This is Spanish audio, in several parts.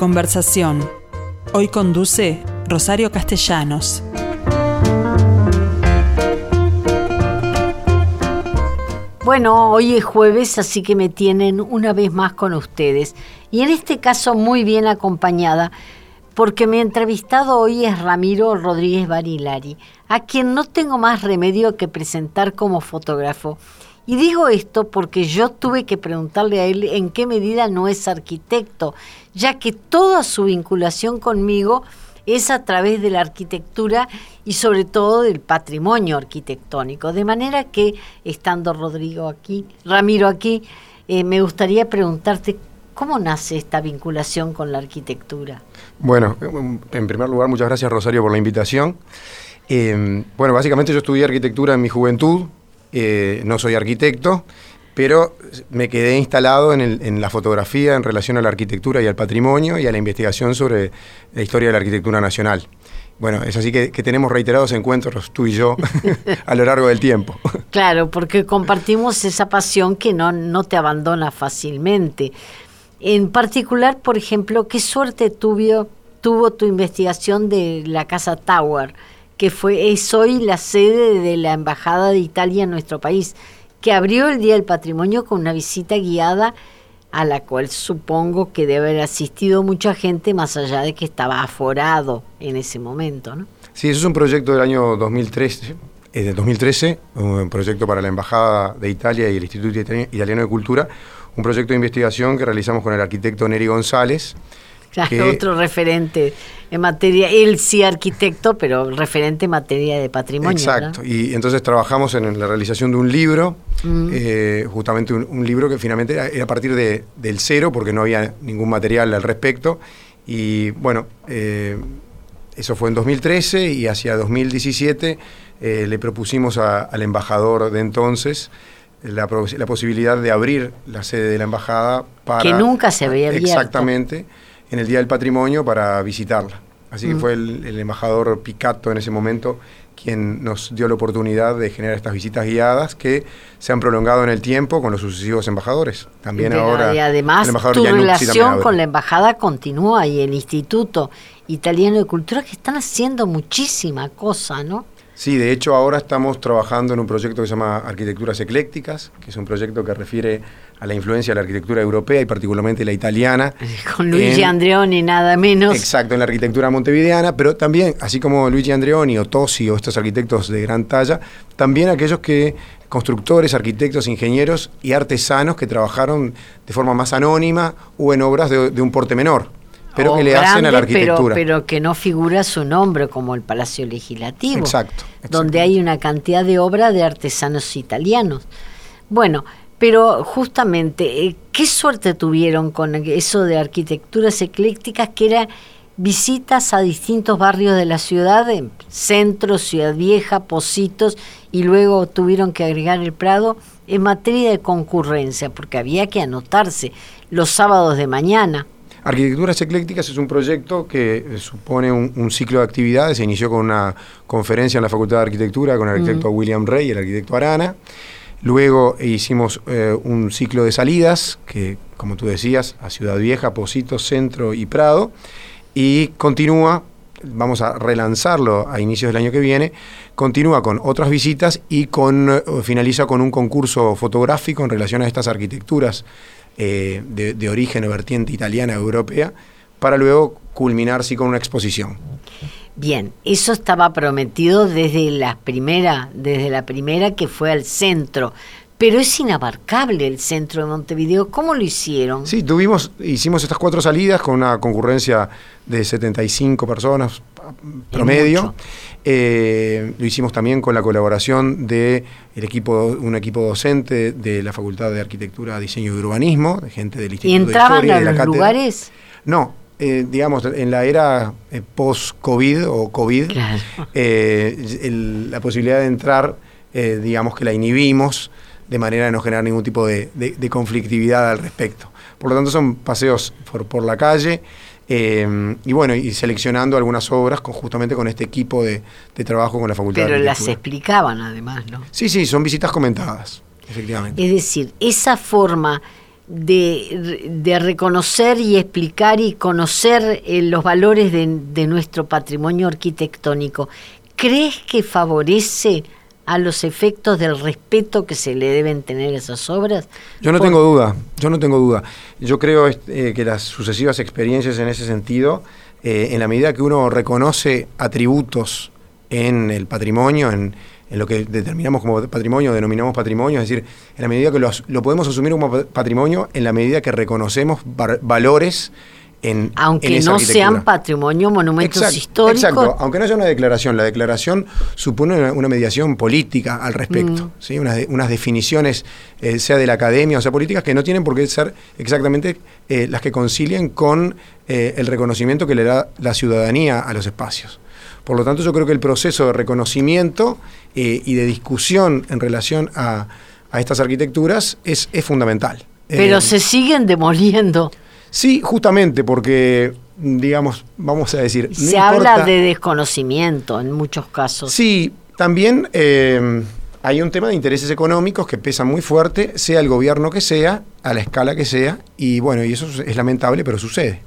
conversación. Hoy conduce Rosario Castellanos. Bueno, hoy es jueves, así que me tienen una vez más con ustedes. Y en este caso muy bien acompañada, porque mi entrevistado hoy es Ramiro Rodríguez Barilari, a quien no tengo más remedio que presentar como fotógrafo. Y digo esto porque yo tuve que preguntarle a él en qué medida no es arquitecto, ya que toda su vinculación conmigo es a través de la arquitectura y sobre todo del patrimonio arquitectónico. De manera que, estando Rodrigo aquí, Ramiro aquí, eh, me gustaría preguntarte cómo nace esta vinculación con la arquitectura. Bueno, en primer lugar, muchas gracias Rosario por la invitación. Eh, bueno, básicamente yo estudié arquitectura en mi juventud, eh, no soy arquitecto, pero me quedé instalado en, la fotografía en relación a la arquitectura y al patrimonio y a la investigación sobre la historia de la arquitectura nacional. Bueno, es así que, tenemos reiterados encuentros tú y yo a lo largo del tiempo. Claro, porque compartimos esa pasión que no, no te abandona fácilmente. En particular, por ejemplo, ¿qué suerte tuvo, tuvo tu investigación de la Casa Tower? que fue, es hoy la sede de la Embajada de Italia en nuestro país, que abrió el Día del Patrimonio con una visita guiada a la cual supongo que debe haber asistido mucha gente, más allá de que estaba aforado en ese momento. ¿no? Sí, eso es un proyecto del año 2013, es de 2013, un proyecto para la Embajada de Italia y el Instituto Italiano de Cultura, un proyecto de investigación que realizamos con el arquitecto Neri González, Claro, otro referente en materia, él sí arquitecto, pero referente en materia de patrimonio. Exacto, y entonces trabajamos en la realización de un libro, mm. eh, justamente un, libro que finalmente era, a partir de, del cero, porque no había ningún material al respecto, y bueno, eh, eso fue en 2013 y hacia 2017 eh, le propusimos al embajador de entonces la, la, posibilidad de abrir la sede de la embajada para... Que nunca se había abierto. Exactamente en el Día del Patrimonio para visitarla. Así que mm. fue el, embajador Picato en ese momento quien nos dio la oportunidad de generar estas visitas guiadas que se han prolongado en el tiempo con los sucesivos embajadores. También ahora. Y además, tu relación con la embajada continúa y el Instituto Italiano de Cultura que están haciendo muchísima cosa, ¿no? Sí, de hecho ahora estamos trabajando en un proyecto que se llama Arquitecturas Eclécticas, que es un proyecto que refiere a la influencia de la arquitectura europea y particularmente la italiana. Con Luigi Andreoni, nada menos. Exacto, en la arquitectura montevideana, pero también, así como Luigi Andreoni o Tosi o estos arquitectos de gran talla, también aquellos que constructores, arquitectos, ingenieros y artesanos que trabajaron de forma más anónima o en obras de un porte menor pero que le hacen a la arquitectura. Pero, que no figura su nombre como el Palacio Legislativo. Exacto. Donde hay una cantidad de obras de artesanos italianos. Bueno, pero justamente, eh, ¿qué suerte tuvieron con eso de arquitecturas eclécticas que era visitas a distintos barrios de la ciudad, centro, Ciudad Vieja, Positos, y luego tuvieron que agregar el Prado en materia de concurrencia, porque había que anotarse los sábados de mañana. Arquitecturas Eclécticas es un proyecto que eh, supone un, ciclo de actividades. Se inició con una conferencia en la Facultad de Arquitectura con el arquitecto William Rey y el arquitecto Arana. Luego hicimos eh, un ciclo de salidas, que como tú decías, a Ciudad Vieja, Positos, Centro y Prado. Y continúa, vamos a relanzarlo a inicios del año que viene, continúa con otras visitas y con, eh, finaliza con un concurso fotográfico en relación a estas arquitecturas eh, de, origen o vertiente italiana europea, para luego culminar sí con una exposición. Bien, eso estaba prometido desde la primera, desde la primera que fue al centro. Pero es inabarcable el centro de Montevideo. ¿Cómo lo hicieron? Sí, tuvimos, hicimos estas cuatro salidas con una concurrencia de 75 personas promedio. Eh, lo hicimos también con la colaboración de el equipo, un equipo docente de la Facultad de Arquitectura, Diseño y Urbanismo, de gente del Instituto ¿Y entraban de a los lugares? No, eh, digamos, en la era eh, post-COVID o COVID, la posibilidad de entrar, digamos que la inhibimos de manera de no generar ningún tipo de, conflictividad al respecto. Por lo tanto, son paseos por, por la calle. Y bueno, y seleccionando algunas obras con, justamente con este equipo de, trabajo con la Facultad Pero de las explicaban además, ¿no? Sí, sí, son visitas comentadas, efectivamente. Es decir, esa forma de, reconocer y explicar y conocer eh, los valores de, de nuestro patrimonio arquitectónico, ¿crees que favorece a los efectos del respeto que se le deben tener a esas obras? Yo no tengo duda, yo no tengo duda. Yo creo eh, que las sucesivas experiencias en ese sentido, eh, en la medida que uno reconoce atributos en el patrimonio, en, lo que determinamos como patrimonio, denominamos patrimonio, es decir, en la medida que lo podemos asumir como patrimonio, en la medida que reconocemos valores aunque no sean patrimonio, monumentos históricos. Exacto, aunque no haya una declaración, la declaración supone una, mediación política al respecto, mm. ¿sí? unas, definiciones, eh, sea de la academia o sea políticas, que no tienen por qué ser exactamente eh, las que concilien con eh, el reconocimiento que le da la ciudadanía a los espacios. Por lo tanto, yo creo que el proceso de reconocimiento y de discusión en relación a, estas arquitecturas es, es fundamental. Pero se siguen demoliendo. Sí, justamente porque, digamos, vamos a decir... Se habla de desconocimiento en muchos casos. Sí, también eh, hay un tema de intereses económicos que pesan muy fuerte, sea el gobierno que sea, a la escala que sea, y bueno, y eso es lamentable, pero sucede.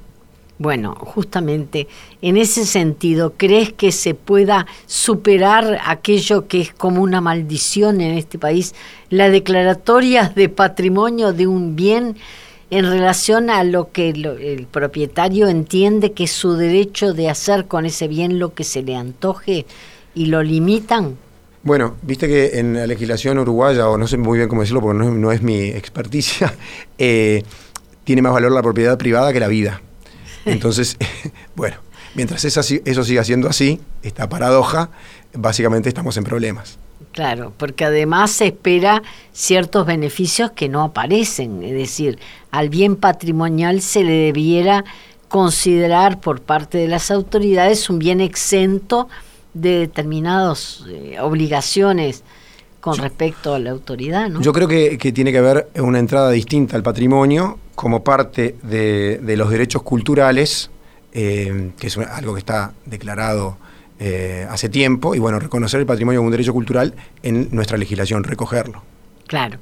Bueno, justamente en ese sentido, ¿crees que se pueda superar aquello que es como una maldición en este país, la declaratoria de patrimonio de un bien en relación a lo que el propietario entiende que es su derecho de hacer con ese bien lo que se le antoje y lo limitan? Bueno, viste que en la legislación uruguaya, o no sé muy bien cómo decirlo porque no, es mi experticia, eh, tiene más valor la propiedad privada que la vida. Entonces, bueno, mientras eso siga siendo así, esta paradoja, básicamente estamos en problemas. Claro, porque además se espera ciertos beneficios que no aparecen, es decir, al bien patrimonial se le debiera considerar por parte de las autoridades un bien exento de determinadas eh, obligaciones con respecto a la autoridad, ¿no? Yo creo que, tiene que haber una entrada distinta al patrimonio como parte de, los derechos culturales, eh, que es algo que está declarado eh, hace tiempo y bueno, reconocer el patrimonio como un derecho cultural en nuestra legislación, recogerlo. Claro.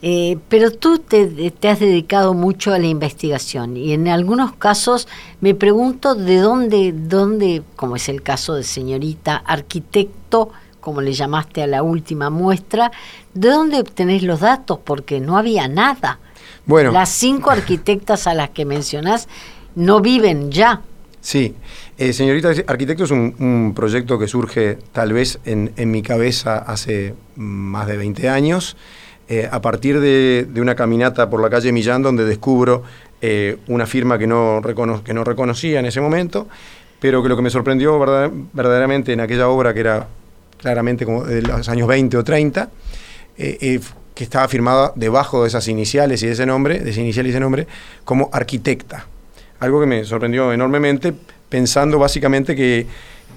Eh, pero tú te, has dedicado mucho a la investigación y en algunos casos me pregunto de dónde, dónde, como es el caso de señorita arquitecto, como le llamaste a la última muestra, ¿de dónde obtenés los datos? Porque no había nada. Bueno. Las cinco arquitectas a las que mencionás no viven ya. Sí, eh, señorita Arquitecto es un, proyecto que surge tal vez en, mi cabeza hace más de 20 años, eh, a partir de, una caminata por la calle Millán donde descubro eh, una firma que no, que no reconocía en ese momento, pero que lo que me sorprendió verdaderamente en aquella obra que era claramente como de los años 20 o 30, que estaba firmada debajo de esas iniciales y de ese nombre, de ese inicial y ese nombre, como arquitecta algo que me sorprendió enormemente, pensando básicamente que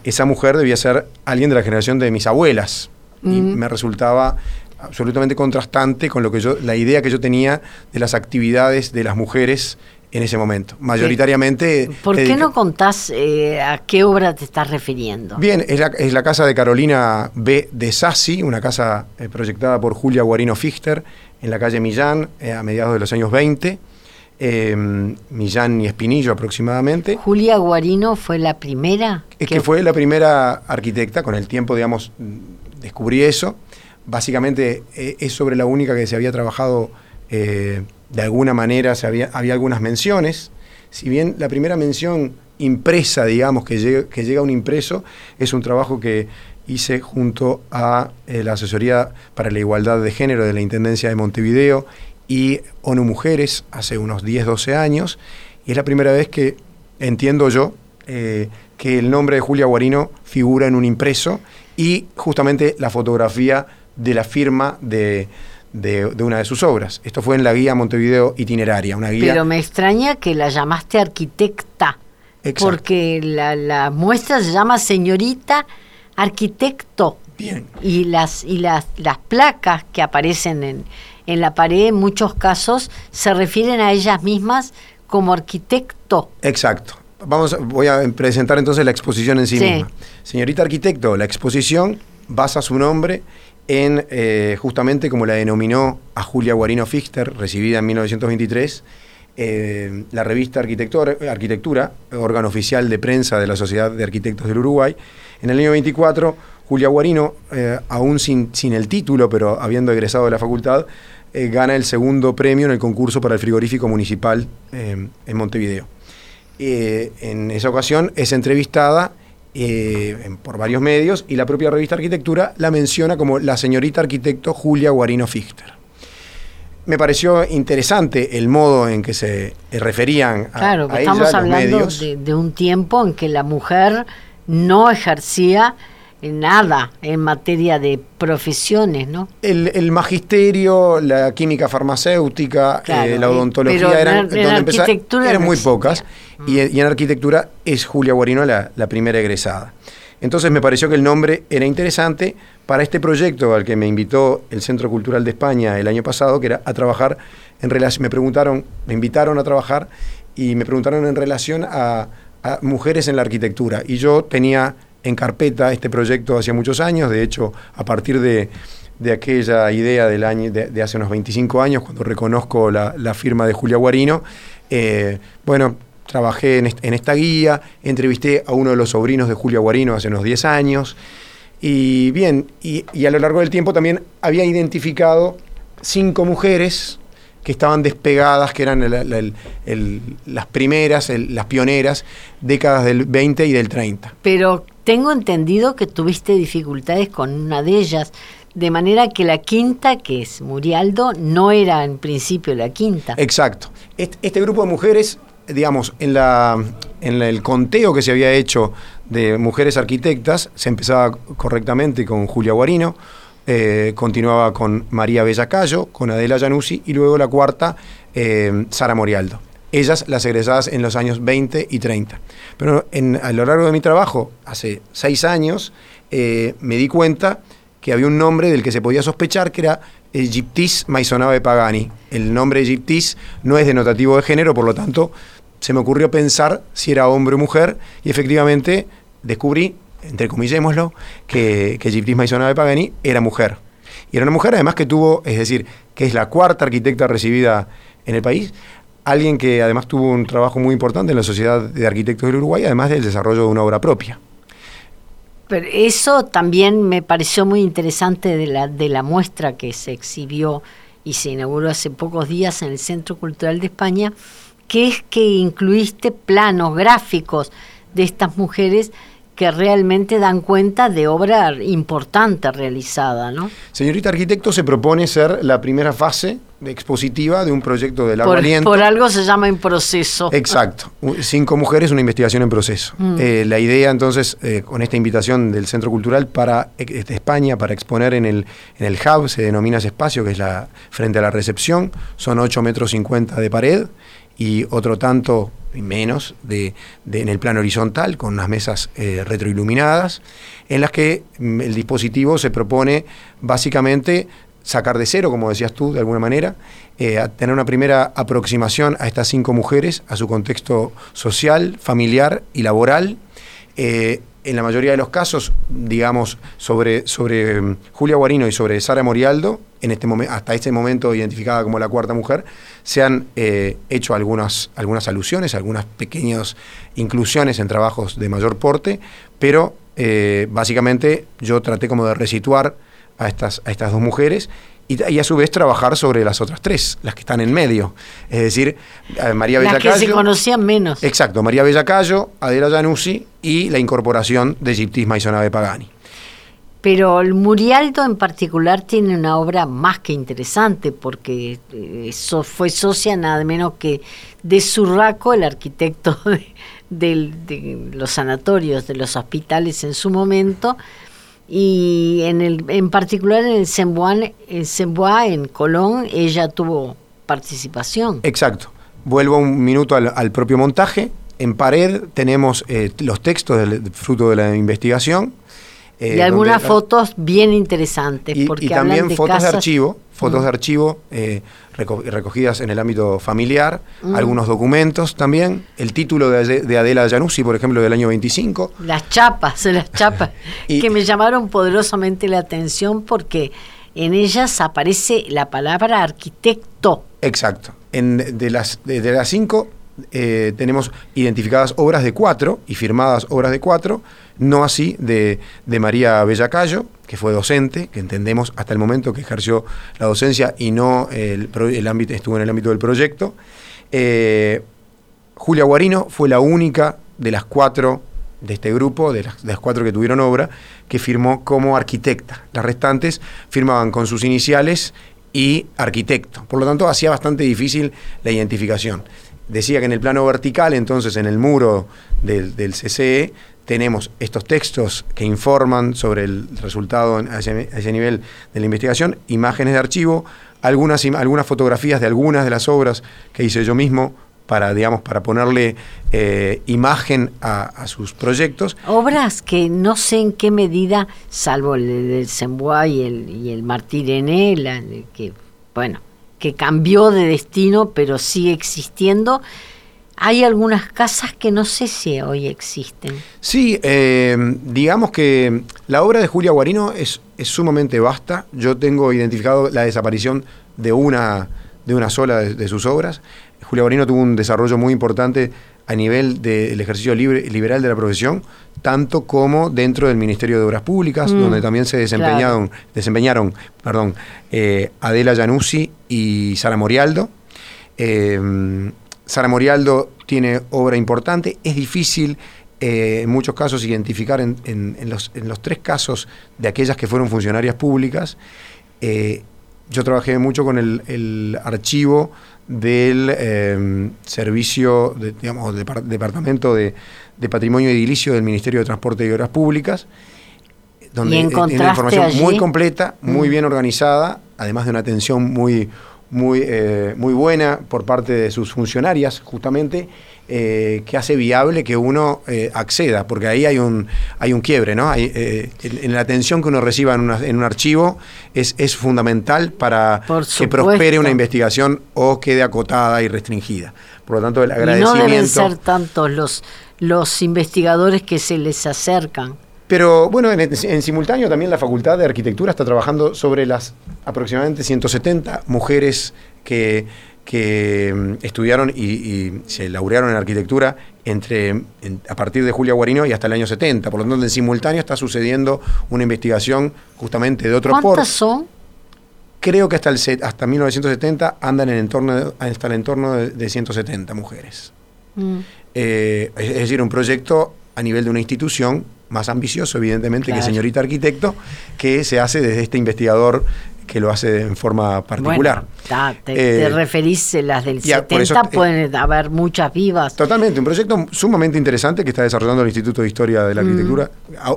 esa mujer debía ser alguien de la generación de mis abuelas. Y me resultaba absolutamente contrastante con lo que yo, la idea que yo tenía de las actividades de las mujeres en ese momento. Mayoritariamente. ¿Por qué no contás eh, a qué obra te estás refiriendo? Bien, es la, casa de Carolina B. de Sassi, una casa eh, proyectada por Julia Guarino Fichter en la calle Millán eh, a mediados de los años 20 eh, Millán y Espinillo aproximadamente. Julia Guarino fue la primera. Es que... fue la primera arquitecta, con el tiempo, digamos, descubrí eso. Básicamente eh, es sobre la única que se había trabajado eh, de alguna manera, había, había algunas menciones. Si bien la primera mención impresa, digamos, que llega, que llega a un impreso, es un trabajo que hice junto a eh, la Asesoría para la Igualdad de Género de la Intendencia de Montevideo y ONU Mujeres hace unos 10, 12 años, y es la primera vez que entiendo yo eh, que el nombre de Julia Guarino figura en un impreso y justamente la fotografía de la firma de, una de sus obras. Esto fue en la guía Montevideo Itineraria, una guía... Pero me extraña que la llamaste arquitecta, porque la, la muestra se llama señorita arquitecto. Bien. Y las, y las, las placas que aparecen en, en la pared en muchos casos se refieren a ellas mismas como arquitecto. Exacto. Vamos, voy a presentar entonces la exposición en sí, misma. Señorita arquitecto, la exposición basa su nombre en eh, justamente como la denominó a Julia Guarino Fichter, recibida en 1923, eh, la revista Arquitectura, órgano oficial de prensa de la Sociedad de Arquitectos del Uruguay. En el año 24, Julia Guarino, eh, aún sin, sin, el título, pero habiendo egresado de la facultad, gana el segundo premio en el concurso para el frigorífico municipal en Montevideo. en esa ocasión es entrevistada por varios medios y la propia revista Arquitectura la menciona como la señorita arquitecto Julia Guarino Fichter. Me pareció interesante el modo en que se eh, referían a, claro, estamos hablando de, un tiempo en que la mujer no ejercía nada en materia de profesiones, ¿no? El, magisterio, la química farmacéutica, eh, la odontología eran, eran muy pocas y, en arquitectura es Julia Guarino la, la primera egresada. Entonces me pareció que el nombre era interesante para este proyecto al que me invitó el Centro Cultural de España el año pasado, que era a trabajar en relación, me preguntaron, me invitaron a trabajar y me preguntaron en relación a, mujeres en la arquitectura. Y yo tenía en carpeta este proyecto hace muchos años, de hecho, a partir de, aquella idea del año, de, hace unos 25 años, cuando reconozco la, firma de Julia Guarino, eh, bueno, trabajé en, esta guía, entrevisté a uno de los sobrinos de Julia Guarino hace unos 10 años. Y bien, y, a lo largo del tiempo también había identificado cinco mujeres que estaban despegadas, que eran las primeras, las pioneras, décadas del 20 y del 30. Pero tengo entendido que tuviste dificultades con una de ellas, de manera que la quinta, que es Murialdo, no era en principio la quinta. Exacto. Este, grupo de mujeres digamos, en, la, en el conteo que se había hecho de mujeres arquitectas, se empezaba correctamente con Julia Guarino, eh, continuaba con María Bellacayo, con Adela Januzzi y luego la cuarta, eh, Sara Morialdo. Ellas las egresadas en los años 20 y 30. Pero a lo largo de mi trabajo, hace seis años, eh, me di cuenta que había un nombre del que se podía sospechar que era Egyptis Maisonave Pagani. El nombre Egyptis no es denotativo de género, por lo tanto, se me ocurrió pensar si era hombre o mujer y efectivamente descubrí, entre comillémoslo, que, que Gyptis Maisona de Pagani era mujer. Y era una mujer además que tuvo, es decir, que es la cuarta arquitecta recibida en el país, alguien que además tuvo un trabajo muy importante en la Sociedad de Arquitectos del Uruguay, además del desarrollo de una obra propia. Pero eso también me pareció muy interesante de la, de la muestra que se exhibió y se inauguró hace pocos días en el Centro Cultural de España, que es que incluiste planos gráficos de estas mujeres que realmente dan cuenta de obra importante realizada, ¿no? Señorita Arquitecto se propone ser la primera fase expositiva de un proyecto de la por, por algo se llama en proceso. Exacto. Cinco mujeres, una investigación en proceso. Mm. Eh, la idea entonces, eh, con esta invitación del Centro Cultural para de España, para exponer en el, en el hub, se denomina ese espacio, que es la frente a la recepción, son 8 metros 50 de pared y otro tanto menos de, en el plano horizontal con unas mesas eh, retroiluminadas en las que mm, el dispositivo se propone básicamente sacar de cero, como decías tú, de alguna manera, eh, tener una primera aproximación a estas cinco mujeres, a su contexto social, familiar y laboral. Eh, en la mayoría de los casos, digamos, sobre, sobre mm, Julia Guarino y sobre Sara Morialdo, en este hasta este momento identificada como la cuarta mujer, se han eh, hecho algunas, algunas alusiones, algunas pequeñas inclusiones en trabajos de mayor porte, pero eh, básicamente yo traté como de resituar a estas, a estas dos mujeres y, a su vez trabajar sobre las otras tres, las que están en medio. Es decir, eh, María Bellacayo. Las que se conocían menos. Exacto, María Bellacayo, Adela Januzzi y la incorporación de Giptis Sonave Pagani. Pero el Murialdo en particular tiene una obra más que interesante porque eso eh, fue socia nada menos que de Surraco, el arquitecto de, los sanatorios, de los hospitales en su momento, y en, el, en particular en el Sembois, en Colón, ella tuvo participación. Exacto. Vuelvo un minuto al, propio montaje. En pared tenemos eh, los textos del fruto de la investigación. Eh, y algunas donde- fotos bien interesantes. y, porque y también hablan de fotos de archivo, fotos Mm. de archivo eh, reco- recogidas en el ámbito familiar, Mm. algunos documentos también, el título de, de Adela Januzzi, por ejemplo, del año 25. Las chapas, las chapas, Y- que me llamaron poderosamente la atención porque en ellas aparece la palabra arquitecto. Exacto. En, de, las, de, de las cinco eh, tenemos identificadas obras de cuatro y firmadas obras de cuatro, no así de, de María Bellacayo, que fue docente, que entendemos hasta el momento que ejerció la docencia y no el, el ámbito, estuvo en el ámbito del proyecto. Eh, Julia Guarino fue la única de las cuatro de este grupo, de las, cuatro que tuvieron obra, que firmó como arquitecta. Las restantes firmaban con sus iniciales y arquitecto. Por lo tanto, hacía bastante difícil la identificación. Decía que en el plano vertical, entonces en el muro del CCE, tenemos estos textos que informan sobre el resultado a ese, nivel de la investigación, imágenes de archivo, algunas, algunas fotografías de algunas de las obras que hice yo mismo para, digamos, para ponerle eh, imagen a, sus proyectos. Obras que no sé en qué medida, salvo el del Sembois y el, y el Martí la- que, bueno, que cambió de destino, pero sigue existiendo. Hay algunas casas que no sé si hoy existen. Sí, eh, digamos que la obra de Julia Guarino es, es sumamente vasta. Yo tengo identificado la desaparición de una, de una sola de, de sus obras. Julia Guarino tuvo un desarrollo muy importante a nivel del ejercicio libre, liberal de la profesión, tanto como dentro del Ministerio de Obras Públicas, Mm, donde también se desempeñaron, desempeñaron perdón, eh, Adela Januzzi y Sara Morialdo. Eh, Sara Morialdo tiene obra importante. Es difícil eh, en muchos casos identificar en, en- en los, en los tres casos de aquellas que fueron funcionarias públicas. eh, yo trabajé mucho con el, el archivo del eh, servicio, de- digamos, depar- departamento de, de patrimonio edilicio del Ministerio de Transporte y Obras Públicas donde ¿Y eh, tiene información allí? muy completa, muy Mm. bien organizada, además de una atención muy, muy, eh, muy buena por parte de sus funcionarias, justamente, eh, que hace viable que uno eh, acceda, porque ahí hay un, hay un quiebre, ¿no? Hay, eh, en, la atención que uno reciba en, una- en un archivo es, es fundamental para que prospere una investigación o quede acotada y restringida. Por lo tanto, el Y no agradecimiento... deben ser tantos los, los investigadores que se les acercan. Pero bueno, en, en simultáneo también la Facultad de Arquitectura está trabajando sobre las aproximadamente 170 mujeres que, que mm, estudiaron y, y se laurearon en arquitectura entre en- a partir de Julia Guarino y hasta el año 70. Por lo tanto, en simultáneo está sucediendo una investigación justamente de otro ¿Cuántas porte. son? Creo que hasta, el, hasta 1970 andan en, entorno de, hasta el entorno de, de 170 mujeres. Mm. Eh, es es decir, un proyecto a nivel de una institución más ambicioso, evidentemente, que señorita arquitecto, que se hace desde este investigador que lo hace en forma particular. Bueno, ta, te, te Eh, referís a las del ya, por 70, eso, eh, pueden haber muchas vivas. Totalmente, un proyecto sumamente interesante que está desarrollando el Instituto de Historia de la Mm. Arquitectura,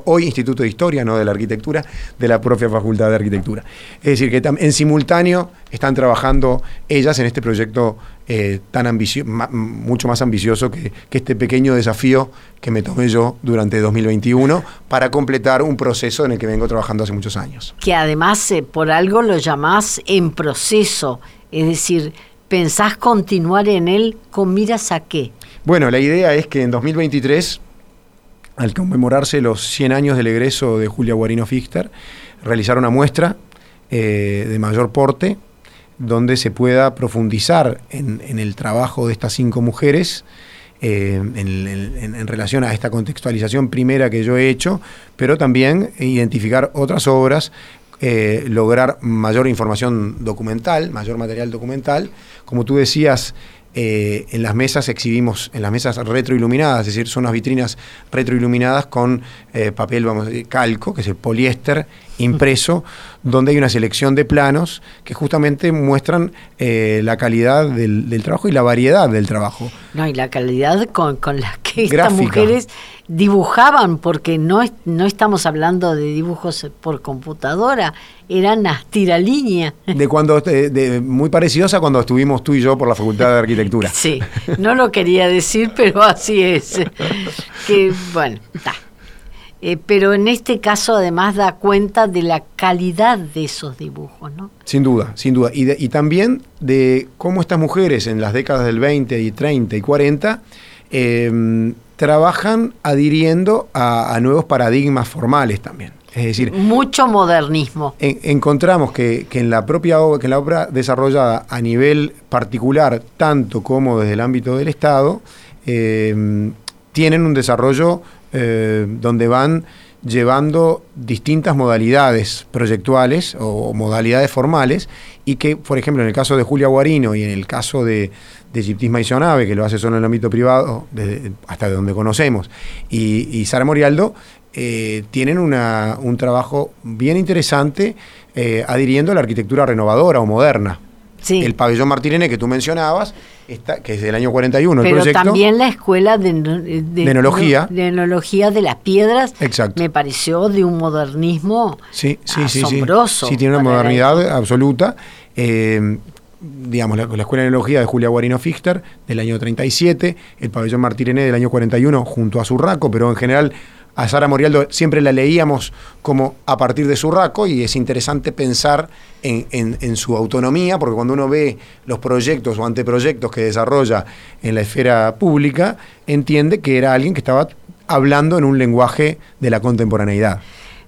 hoy Instituto de Historia, no de la Arquitectura, de la propia Facultad de Arquitectura. Es decir, que en simultáneo están trabajando ellas en este proyecto eh, tan ambicio ma- mucho más ambicioso que, que este pequeño desafío que me tomé yo durante 2021 para completar un proceso en el que vengo trabajando hace muchos años. Que además eh, por algo lo llamás en proceso, es decir, pensás continuar en él con miras a qué. Bueno, la idea es que en 2023, al conmemorarse los 100 años del egreso de Julia Guarino Fichter, realizar una muestra eh, de mayor porte donde se pueda profundizar en, el trabajo de estas cinco mujeres eh, en relación a esta contextualización primera que yo he hecho, pero también identificar otras obras, eh, lograr mayor información documental, mayor material documental. Como tú decías, eh, en las mesas exhibimos, en las mesas retroiluminadas, es decir, son unas vitrinas retroiluminadas con eh, papel, vamos a decir, calco, que es el poliéster impreso, donde hay una selección de planos que justamente muestran eh, la calidad del, del trabajo y la variedad del trabajo. No, y la calidad con, con la que estas Gráfica. mujeres dibujaban, porque no, no estamos hablando de dibujos por computadora, eran a tiralínea. De cuando, de- de- muy parecidos a cuando estuvimos tú y yo por la Facultad de Arquitectura. Sí, no lo quería decir, pero así es. Que bueno, está. Eh, pero en este caso además da cuenta de la calidad de esos dibujos, ¿no? Sin duda, sin duda. Y, y también de cómo estas mujeres en las décadas del 20 y 30 y 40 em, trabajan adhiriendo a, nuevos paradigmas formales también. Es decir, mucho modernismo. encontramos que, en la propia obra, que la obra desarrollada a nivel particular, tanto como desde el ámbito del Estado, em, tienen un desarrollo eh, donde van llevando distintas modalidades proyectuales o modalidades formales y que, por ejemplo, en el caso de Julia Guarino y en el caso de, de Giptisma y Sonave, que lo hace solo en el ámbito privado, hasta donde conocemos, y, Sara Morialdo, eh, tienen un trabajo bien interesante eh, adhiriendo a la arquitectura renovadora o moderna. El pabellón Martirene que tú mencionabas, que es del año 41 Pero el proyecto. también la escuela de, de, enología. de, enología de las piedras Exacto. me pareció de un modernismo sí, sí, asombroso. Sí, sí. tiene una modernidad absoluta. Eh, digamos, la, Escuela de Enología de Julia Guarino Fichter del año 37, el pabellón Martirene del año 41 junto a Surraco, pero en general a Sara Morialdo siempre la leíamos como a partir de Surraco y es interesante pensar en, su autonomía, porque cuando uno ve los proyectos o anteproyectos que desarrolla en la esfera pública, entiende que era alguien que estaba hablando en un lenguaje de la contemporaneidad.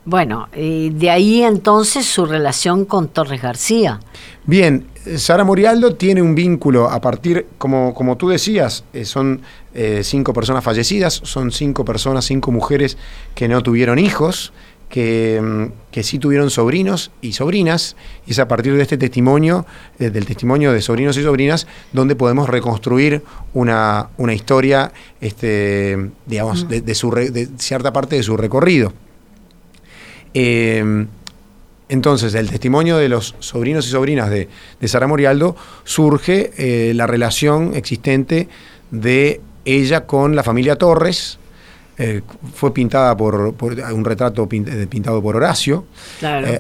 Bueno, de ahí entonces su relación con Torres García. Bien, Sara Morialdo tiene un vínculo a partir, como, como tú decías, eh, son eh, cinco personas fallecidas, son cinco personas, cinco mujeres que no tuvieron hijos, que, mm, que sí tuvieron sobrinos y sobrinas, y es a partir de este testimonio, eh, del testimonio de sobrinos y sobrinas, donde podemos reconstruir una, una historia, este, digamos, de, su de cierta parte de su recorrido. Entonces, del testimonio de los sobrinos y sobrinas de, Sara Morialdo surge eh, la relación existente de ella con la familia Torres. Eh, fue pintada por, un retrato eh, pintado por Horacio.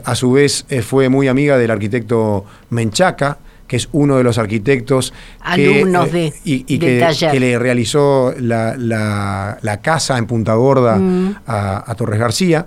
a su vez, fue muy amiga del arquitecto Menchaca, que es uno de los arquitectos Alumnos que, y, que, le realizó la, casa en Punta Gorda mm. a Torres García.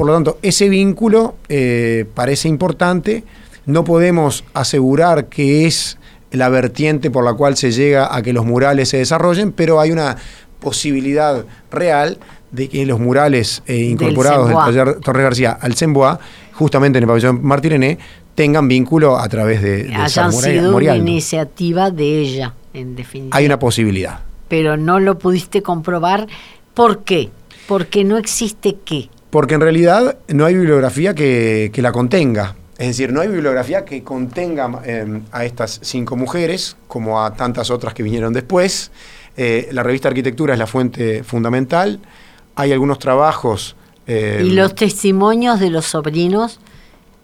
Por lo tanto, ese vínculo eh, parece importante. No podemos asegurar que es la vertiente por la cual se llega a que los murales se desarrollen, pero hay una posibilidad real de que los murales eh, incorporados del, taller Torres García al Semboa, justamente en el pabellón Martirené, tengan vínculo a través de, de Hayan sido una iniciativa de ella, en definitiva. Hay una posibilidad. Pero no lo pudiste comprobar. ¿Por qué? Porque no existe qué porque en realidad no hay bibliografía que, la contenga. Es decir, no hay bibliografía que contenga em, a estas cinco mujeres, como a tantas otras que vinieron después. Eh, la revista Arquitectura es la fuente fundamental. Hay algunos trabajos. Em, ¿Y los testimonios de los sobrinos?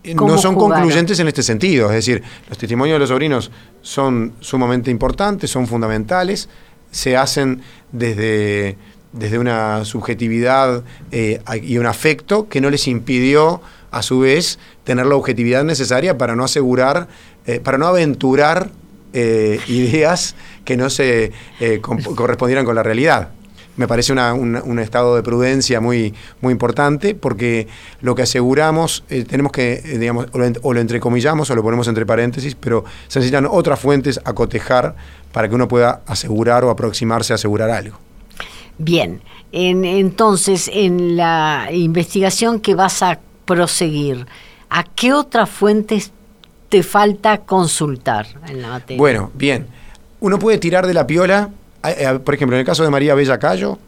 Eh, no son concluyentes en este sentido. Es decir, los testimonios de los sobrinos son sumamente importantes, son fundamentales, se hacen desde desde una subjetividad eh, y un afecto que no les impidió, a su vez, tener la objetividad necesaria para no asegurar, eh, para no aventurar eh, ideas que no se correspondieran con la realidad. Me parece un, estado de prudencia muy, muy importante porque lo que aseguramos, tenemos que, digamos, o lo, o lo entrecomillamos o lo ponemos entre paréntesis, pero se necesitan otras fuentes a cotejar para que uno pueda asegurar o aproximarse a asegurar algo. Bien, entonces en la investigación que vas a proseguir, ¿a qué otras fuentes te falta consultar en la materia? Bueno, bien. Uno puede tirar de la piola, por ejemplo, en el caso de María Bella Cayo,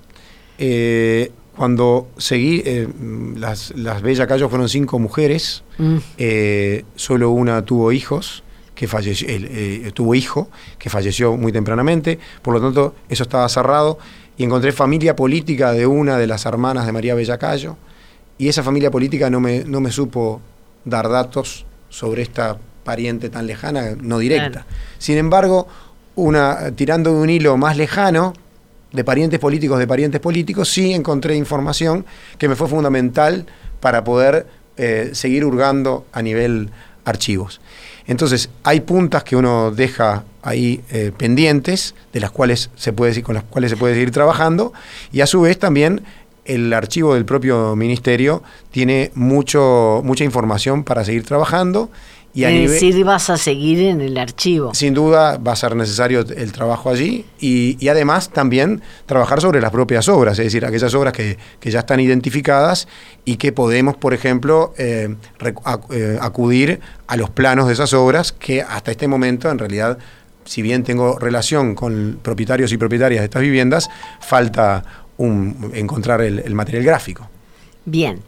eh, cuando seguí, eh, las, las Bella Cayo fueron cinco mujeres, mm. eh, solo una tuvo hijos, que falleció, tuvo hijo, que falleció muy tempranamente, por lo tanto eso estaba cerrado y encontré familia política de una de las hermanas de María Bellacayo, y esa familia política no me, no me supo dar datos sobre esta pariente tan lejana, no directa. Sin embargo, una, tirando de un hilo más lejano, de parientes políticos de parientes políticos, sí encontré información que me fue fundamental para poder eh, seguir hurgando a nivel archivos. Entonces, hay puntas que uno deja ahí eh, pendientes, de las cuales se puede, con las cuales se puede seguir trabajando, y a su vez también el archivo del propio ministerio tiene mucho, mucha información para seguir trabajando. Y a decir, vas a seguir en el archivo. Sin duda va a ser necesario el trabajo allí y, además también trabajar sobre las propias obras, es decir, aquellas obras que, ya están identificadas y que podemos, por ejemplo, eh, eh, acudir a los planos de esas obras que hasta este momento en realidad si bien tengo relación con propietarios y propietarias de estas viviendas, falta un, encontrar el, material gráfico. Bien,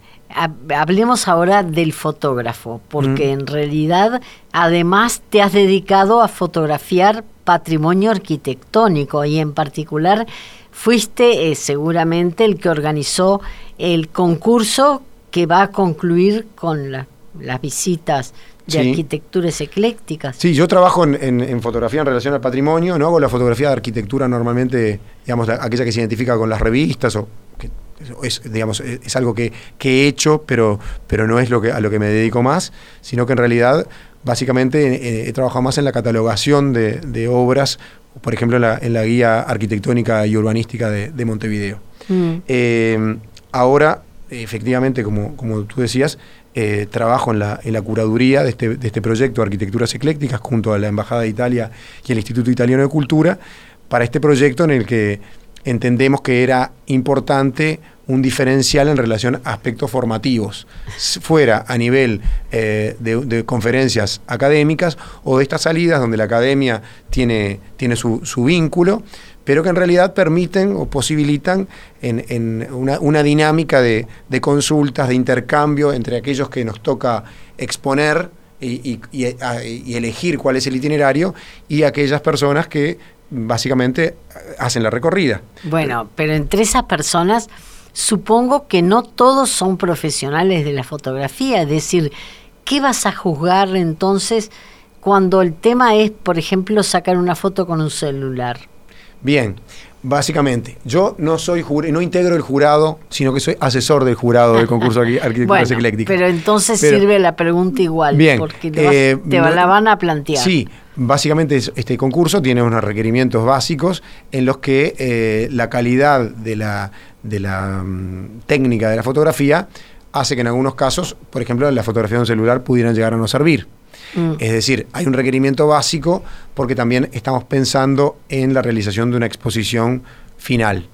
hablemos ahora del fotógrafo, porque en realidad además te has dedicado a fotografiar patrimonio arquitectónico y en particular fuiste eh, seguramente el que organizó el concurso que va a concluir con las visitas de arquitecturas eclécticas. Sí, yo trabajo en, fotografía en relación al patrimonio, no hago la fotografía de arquitectura normalmente, digamos, aquella que se identifica con las revistas o que es, digamos, es algo que, he hecho, pero, pero no es lo que, a lo que me dedico más, sino que en realidad básicamente eh, he trabajado más en la catalogación de, obras, por ejemplo en la, guía arquitectónica y urbanística de, Montevideo. Mm. Eh, ahora, efectivamente, como, como tú decías, eh, trabajo en la, en la curaduría de este, de este proyecto Arquitecturas Eclécticas junto a la Embajada de Italia y el Instituto Italiano de Cultura para este proyecto en el que entendemos que era importante un diferencial en relación a aspectos formativos, fuera a nivel eh, de, conferencias académicas o de estas salidas donde la academia tiene, tiene su, vínculo, pero que en realidad permiten o posibilitan en, una, dinámica de, consultas, de intercambio entre aquellos que nos toca exponer y, elegir cuál es el itinerario y aquellas personas que básicamente hacen la recorrida. Bueno, pero entre esas personas supongo que no todos son profesionales de la fotografía, es decir, ¿qué vas a juzgar entonces cuando el tema es, por ejemplo, sacar una foto con un celular? Bien, básicamente, yo no soy no integro el jurado, sino que soy asesor del jurado del concurso de arquitectura bueno, Pero entonces sirve la pregunta igual, bien, porque te, eh, la van a plantear. Sí, básicamente este concurso tiene unos requerimientos básicos en los que eh, la calidad de la, de la mm, técnica de la fotografía hace que en algunos casos, por ejemplo, la fotografía de un celular pudieran llegar a no servir. Mm. Es decir, hay un requerimiento básico porque también estamos pensando en la realización de una exposición final.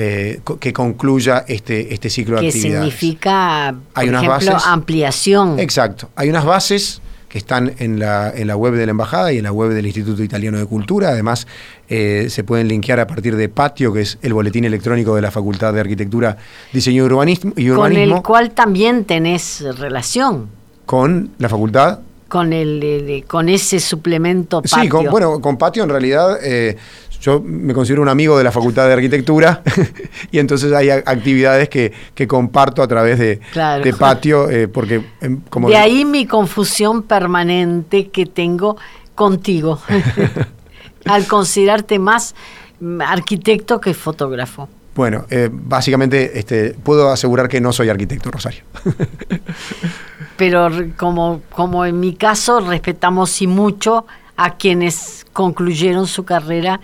Eh, que concluya este, este ciclo de actividades. Que significa, por ejemplo, ampliación. Exacto. Hay unas bases que están en la, en la web de la Embajada y en la web del Instituto Italiano de Cultura. Además, eh, se pueden linkear a partir de Patio, que es el boletín electrónico de la Facultad de Arquitectura, Diseño y Urbanismo. Con el cual también tenés relación. Con la Facultad con el con ese suplemento patio. Sí, con, bueno, con patio en realidad eh, yo me considero un amigo de la Facultad de Arquitectura y entonces hay actividades que, comparto a través de, patio eh, porque em, como de ahí mi confusión permanente que tengo contigo al considerarte más arquitecto que fotógrafo. Bueno, eh, básicamente este, puedo asegurar que no soy arquitecto, Rosario. Pero como, como en mi caso, respetamos y mucho a quienes concluyeron su carrera,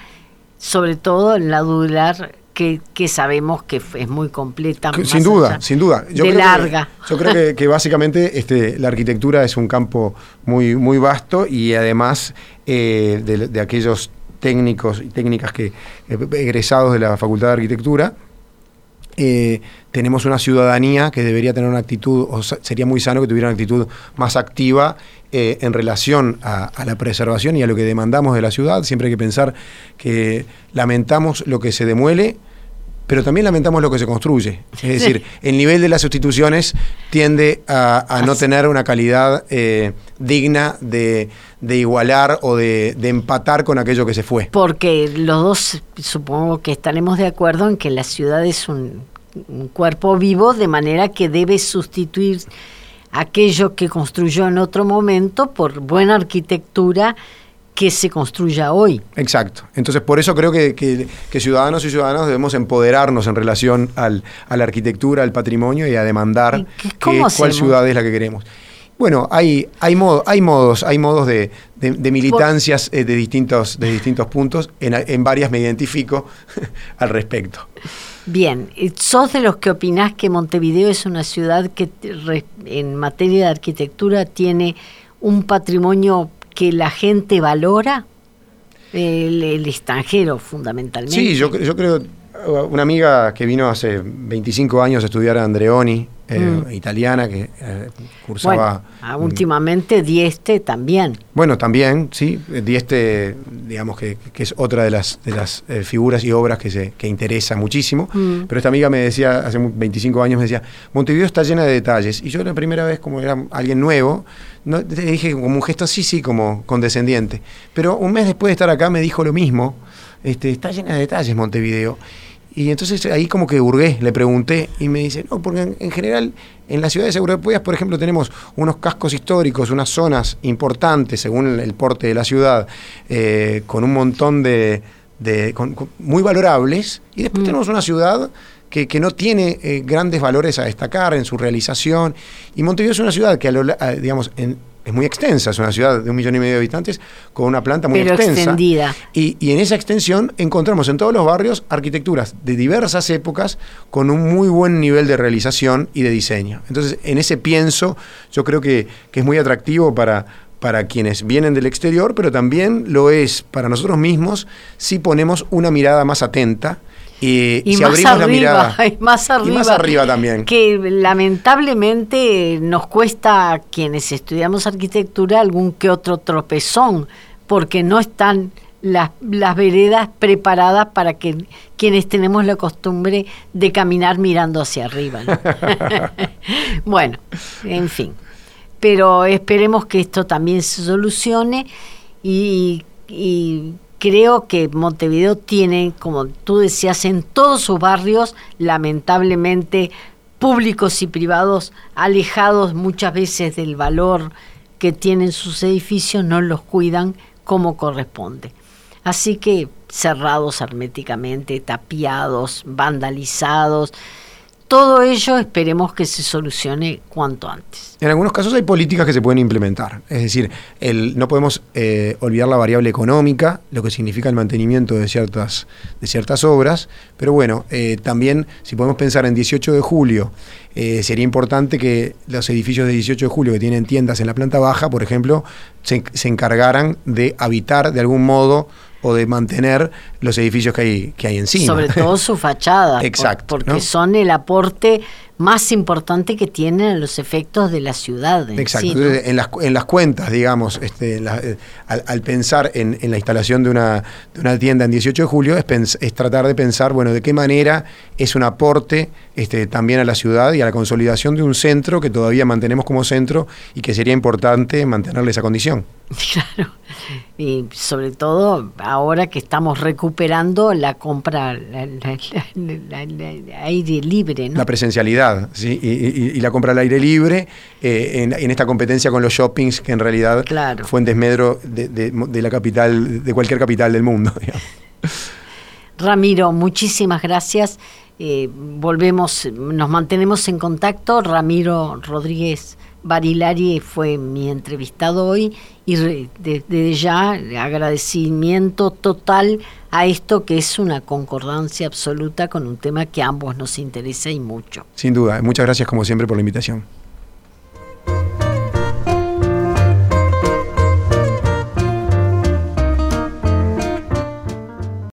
sobre todo en la dular, que, sabemos que es muy completa. sin duda, sin duda. Yo de larga. yo creo que, básicamente este, la arquitectura es un campo muy, muy vasto y además eh, de aquellos técnicos y técnicas que eh, egresados de la Facultad de Arquitectura, eh, tenemos una ciudadanía que debería tener una actitud, o sería muy sano que tuviera una actitud más activa eh, en relación a, la preservación y a lo que demandamos de la ciudad. Siempre hay que pensar que lamentamos lo que se demuele, pero también lamentamos lo que se construye. Es decir, el nivel de las sustituciones tiende a, no tener una calidad eh, digna de, igualar o de, empatar con aquello que se fue. Porque los dos supongo que estaremos de acuerdo en que la ciudad es un, un cuerpo vivo, de manera que debe sustituir aquello que construyó en otro momento por buena arquitectura que se construya hoy. Exacto. Entonces, por eso creo que, ciudadanos y ciudadanas debemos empoderarnos en relación al, a la arquitectura, al patrimonio y a demandar cuál ciudad es la que queremos. Bueno, hay, hay, hay modos, hay modos de, militancias eh, de, distintos, de distintos puntos. En, en varias me identifico al respecto. Bien, ¿sos de los que opinás que Montevideo es una ciudad que en materia de arquitectura tiene un patrimonio que la gente valora? El, extranjero, fundamentalmente. Sí, yo, yo creo, una amiga que vino hace 25 años a estudiar a Andreoni, eh, mm. italiana que eh, cursaba. Ah, últimamente Dieste también. Bueno, también, sí. Dieste, digamos que, es otra de las, de las eh, figuras y obras que, se, que interesa muchísimo. Mm. Pero esta amiga me decía, hace 25 años, me decía: Montevideo está llena de detalles. Y yo la primera vez, como era alguien nuevo, no, le dije como un gesto así, sí, como condescendiente. Pero un mes después de estar acá me dijo lo mismo. Este, está llena de detalles Montevideo. Y entonces ahí como que hurgué, le pregunté y me dice, no, porque en, general en las ciudades europeas, por ejemplo, tenemos unos cascos históricos, unas zonas importantes según el, porte de la ciudad, eh, con un montón de, muy valorables, y después mm. tenemos una ciudad que, no tiene eh, grandes valores a destacar en su realización. Y Montevideo es una ciudad que, a digamos, en, es muy extensa, es una ciudad de un millón y medio de habitantes con una planta muy Pero extensa. Extendida. Y, y, en esa extensión encontramos en todos los barrios arquitecturas de diversas épocas con un muy buen nivel de realización y de diseño. Entonces, en ese pienso, yo creo que, que es muy atractivo para, para quienes vienen del exterior, pero también lo es para nosotros mismos si ponemos una mirada más atenta y, si más abrimos arriba, la mirada. Y más arriba. más arriba también. Que lamentablemente nos cuesta a quienes estudiamos arquitectura algún que otro tropezón, porque no están las, las veredas preparadas para que quienes tenemos la costumbre de caminar mirando hacia arriba. bueno, en fin. Pero esperemos que esto también se solucione y, y creo que Montevideo tiene, como tú decías, en todos sus barrios, lamentablemente, públicos y privados alejados muchas veces del valor que tienen sus edificios, no los cuidan como corresponde. Así que cerrados herméticamente, tapiados, vandalizados, todo ello esperemos que se solucione cuanto antes. En algunos casos hay políticas que se pueden implementar. Es decir, el, no podemos eh, olvidar la variable económica, lo que significa el mantenimiento de ciertas, de ciertas obras. Pero bueno, eh, también si podemos pensar en 18 de julio, eh, sería importante que los edificios de 18 de julio que tienen tiendas en la planta baja, por ejemplo, se, se encargaran de habitar de algún modo o de mantener los edificios que hay, que hay encima. Sobre todo su fachada. Exacto. porque son el aporte más importante que tienen los efectos de la ciudad. Exacto. en, las, en las cuentas, digamos, este, eh, al, pensar en, la instalación de una, de una tienda en 18 de julio, es, es, tratar de pensar, bueno, de qué manera es un aporte este, también a la ciudad y a la consolidación de un centro que todavía mantenemos como centro y que sería importante mantenerle esa condición. Claro, y sobre todo ahora que estamos recuperando la compra al aire libre. ¿no? La presencialidad, ¿sí? y, la compra al aire libre eh, en, esta competencia con los shoppings que en realidad fue en desmedro de, la capital, de cualquier capital del mundo. Ramiro, muchísimas gracias. Eh, volvemos, nos mantenemos en contacto. Ramiro Rodríguez Barilari fue mi entrevistado hoy y desde ya agradecimiento total a esto que es una concordancia absoluta con un tema que a ambos nos interesa y mucho. Sin duda, muchas gracias como siempre por la invitación.